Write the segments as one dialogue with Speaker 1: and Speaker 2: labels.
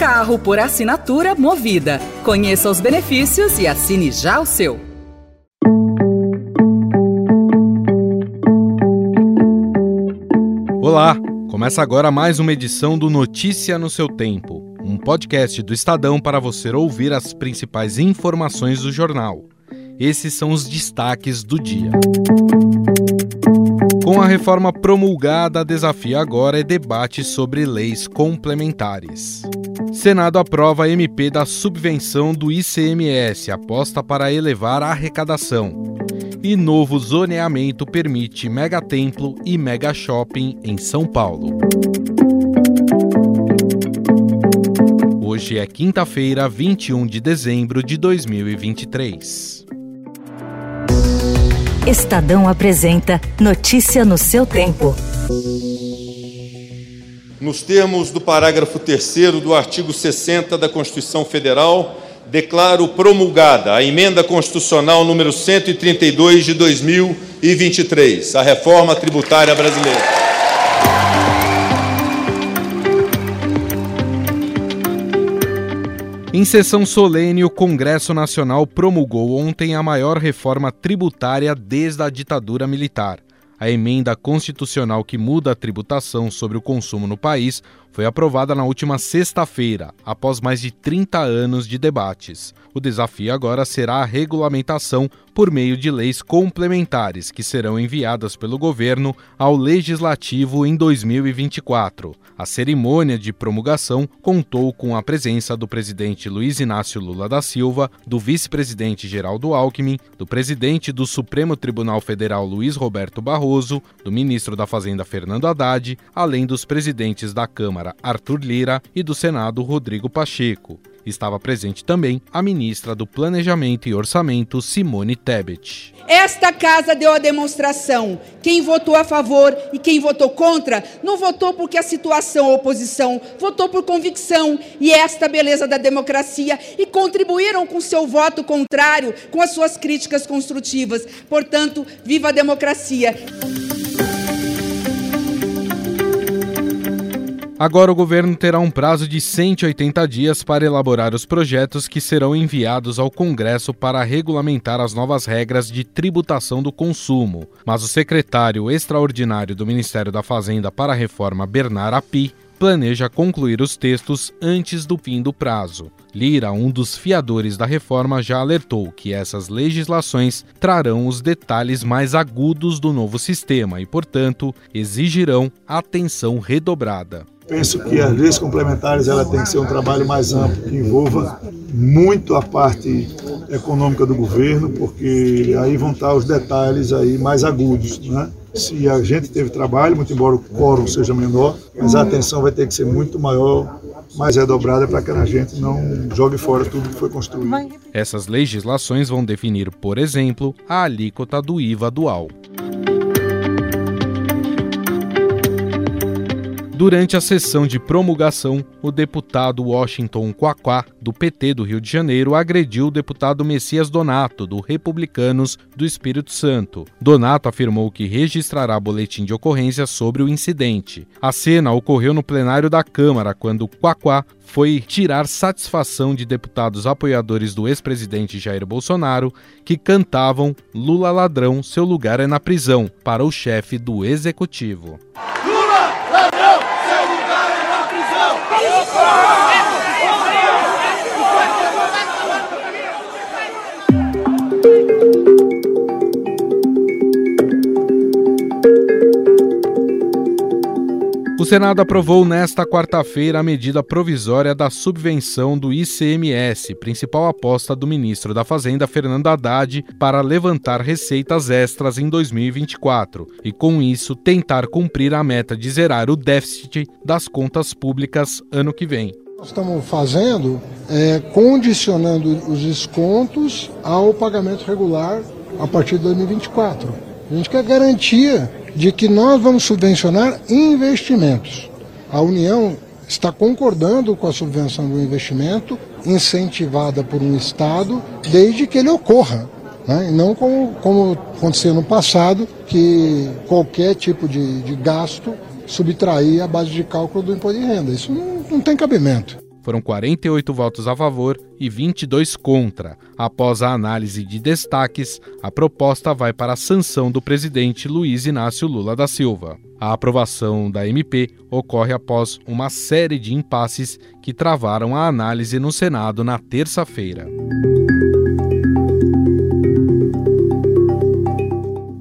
Speaker 1: Carro por assinatura Movida. Conheça os benefícios e assine já o seu.
Speaker 2: Olá, começa agora mais uma edição do Notícia no seu tempo, um podcast do Estadão para você ouvir as principais informações do jornal. Esses são os destaques do dia. Com a reforma promulgada, desafio agora é debate sobre leis complementares. Senado aprova a MP da subvenção do ICMS, aposta para elevar a arrecadação. E novo zoneamento permite mega templo e mega shopping em São Paulo. Hoje é quinta-feira, 21 de dezembro de 2023.
Speaker 3: Estadão apresenta Notícia no seu tempo.
Speaker 4: Nos termos do parágrafo 3 do artigo 60 da Constituição Federal, declaro promulgada a emenda constitucional número 132 de 2023, a reforma tributária brasileira.
Speaker 2: Em sessão solene, o Congresso Nacional promulgou ontem a maior reforma tributária desde a ditadura militar. A emenda constitucional que muda a tributação sobre o consumo no país foi aprovada na última sexta-feira, após mais de 30 anos de debates. O desafio agora será a regulamentação por meio de leis complementares que serão enviadas pelo governo ao legislativo em 2024. A cerimônia de promulgação contou com a presença do presidente Luiz Inácio Lula da Silva, do vice-presidente Geraldo Alckmin, do presidente do Supremo Tribunal Federal Luiz Roberto Barroso, do ministro da Fazenda Fernando Haddad, além dos presidentes da Câmara Arthur Lira e do Senado Rodrigo Pacheco. Estava presente também a ministra do Planejamento e Orçamento, Simone Tebet.
Speaker 5: Esta casa deu a demonstração. Quem votou a favor e quem votou contra, não votou porque a situação ou oposição, votou por convicção. E esta beleza da democracia e contribuíram com seu voto contrário, com as suas críticas construtivas. Portanto, viva a democracia.
Speaker 2: Agora o governo terá um prazo de 180 dias para elaborar os projetos que serão enviados ao Congresso para regulamentar as novas regras de tributação do consumo. Mas o secretário extraordinário do Ministério da Fazenda para a Reforma, Bernard Api, planeja concluir os textos antes do fim do prazo. Lira, um dos fiadores da reforma, já alertou que essas legislações trarão os detalhes mais agudos do novo sistema e, portanto, exigirão atenção redobrada.
Speaker 6: Penso que as leis complementares ela tem que ser um trabalho mais amplo, que envolva muito a parte econômica do governo, porque aí vão estar os detalhes aí mais agudos, né? Se a gente teve trabalho, muito embora o quórum seja menor, mas a atenção vai ter que ser muito maior, mais redobrada para que a gente não jogue fora tudo que foi construído.
Speaker 2: Essas legislações vão definir, por exemplo, a alíquota do IVA dual. Durante a sessão de promulgação, o deputado Washington Quaquá, do PT do Rio de Janeiro, agrediu o deputado Messias Donato, do Republicanos do Espírito Santo. Donato afirmou que registrará boletim de ocorrência sobre o incidente. A cena ocorreu no plenário da Câmara, quando Quaquá foi tirar satisfação de deputados apoiadores do ex-presidente Jair Bolsonaro que cantavam Lula ladrão, seu lugar é na prisão, para o chefe do executivo. Yeah. O Senado aprovou nesta quarta-feira a medida provisória da subvenção do ICMS, principal aposta do ministro da Fazenda, Fernando Haddad, para levantar receitas extras em 2024 e, com isso, tentar cumprir a meta de zerar o déficit das contas públicas ano que vem.
Speaker 7: Nós estamos fazendo é, condicionando os descontos ao pagamento regular a partir de 2024. A gente quer garantia de que nós vamos subvencionar investimentos. A União está concordando com a subvenção do investimento incentivada por um Estado desde que ele ocorra. Né? E não como, como aconteceu no passado, que qualquer tipo de, de gasto subtrair a base de cálculo do imposto de renda. Isso não, não tem cabimento.
Speaker 2: Foram 48 votos a favor e 22 contra. Após a análise de destaques, a proposta vai para a sanção do presidente Luiz Inácio Lula da Silva. A aprovação da MP ocorre após uma série de impasses que travaram a análise no Senado na terça-feira.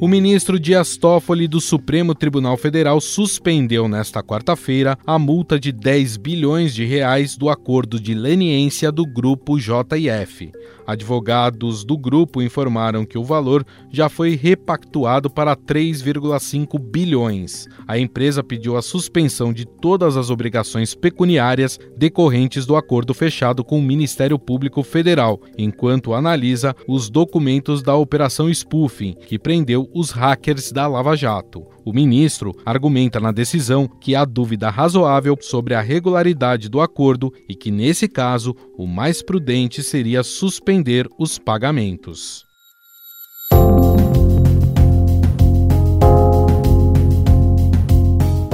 Speaker 2: O ministro Dias Toffoli do Supremo Tribunal Federal suspendeu nesta quarta-feira a multa de 10 bilhões de reais do acordo de leniência do grupo JF. Advogados do grupo informaram que o valor já foi repactuado para 3,5 bilhões. A empresa pediu a suspensão de todas as obrigações pecuniárias decorrentes do acordo fechado com o Ministério Público Federal, enquanto analisa os documentos da Operação Spoofing, que prendeu os hackers da Lava Jato. O ministro argumenta na decisão que há dúvida razoável sobre a regularidade do acordo e que, nesse caso, o mais prudente seria suspender os pagamentos.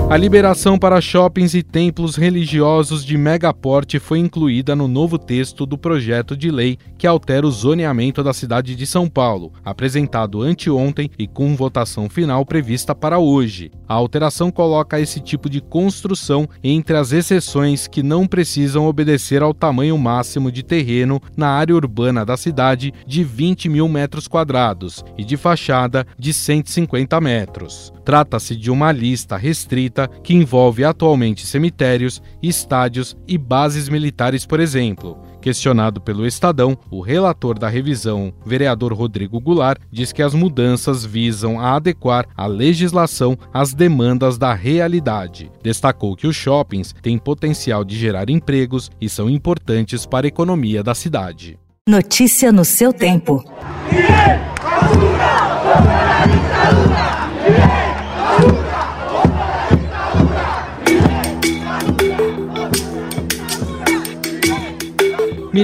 Speaker 2: A liberação para shoppings e templos religiosos de megaporte foi incluída no novo texto do projeto de lei que altera o zoneamento da cidade de São Paulo, apresentado anteontem e com votação final prevista para hoje. A alteração coloca esse tipo de construção entre as exceções que não precisam obedecer ao tamanho máximo de terreno na área urbana da cidade de 20 mil metros quadrados e de fachada de 150 metros. Trata-se de uma lista restrita que envolve atualmente cemitérios, estádios e bases militares, por exemplo. Questionado pelo Estadão, o relator da revisão, vereador Rodrigo Goulart, diz que as mudanças visam a adequar a legislação às demandas da realidade. Destacou que os shoppings têm potencial de gerar empregos e são importantes para a economia da cidade.
Speaker 3: Notícia no seu tempo.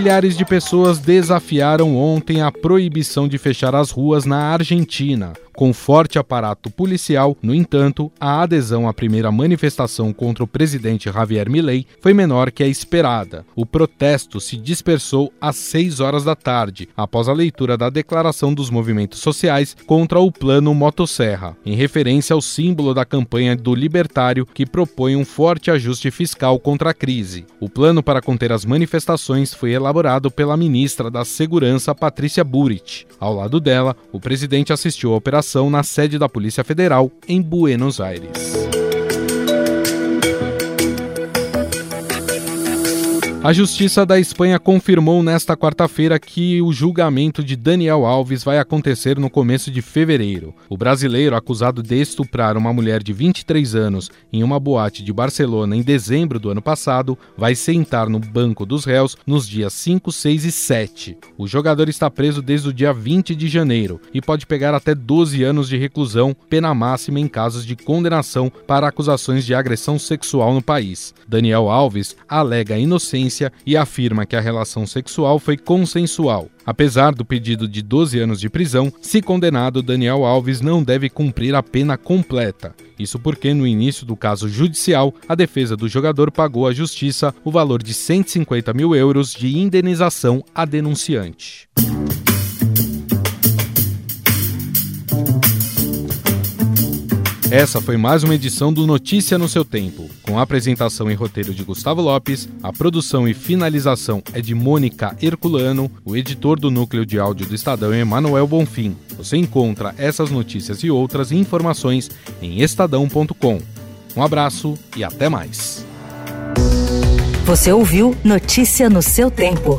Speaker 2: Milhares de pessoas desafiaram ontem a proibição de fechar as ruas na Argentina. Com forte aparato policial, no entanto, a adesão à primeira manifestação contra o presidente Javier Milei foi menor que a esperada. O protesto se dispersou às 6 horas da tarde, após a leitura da declaração dos movimentos sociais contra o Plano Motosserra, em referência ao símbolo da campanha do Libertário que propõe um forte ajuste fiscal contra a crise. O plano para conter as manifestações foi elaborado pela ministra da Segurança, Patrícia Burrit. Ao lado dela, o presidente assistiu à operação na sede da Polícia Federal em Buenos Aires. A Justiça da Espanha confirmou nesta quarta-feira que o julgamento de Daniel Alves vai acontecer no começo de fevereiro. O brasileiro, acusado de estuprar uma mulher de 23 anos em uma boate de Barcelona em dezembro do ano passado, vai sentar no banco dos réus nos dias 5, 6 e 7. O jogador está preso desde o dia 20 de janeiro e pode pegar até 12 anos de reclusão, pena máxima em casos de condenação para acusações de agressão sexual no país. Daniel Alves alega inocência e afirma que a relação sexual foi consensual. Apesar do pedido de 12 anos de prisão, se condenado, Daniel Alves não deve cumprir a pena completa. Isso porque, no início do caso judicial, a defesa do jogador pagou à justiça o valor de 150 mil euros de indenização à denunciante. Essa foi mais uma edição do Notícia no seu tempo, com a apresentação e roteiro de Gustavo Lopes, a produção e finalização é de Mônica Herculano, o editor do núcleo de áudio do Estadão é Emanuel Bonfim. Você encontra essas notícias e outras informações em estadão.com. Um abraço e até mais.
Speaker 3: Você ouviu Notícia no seu tempo.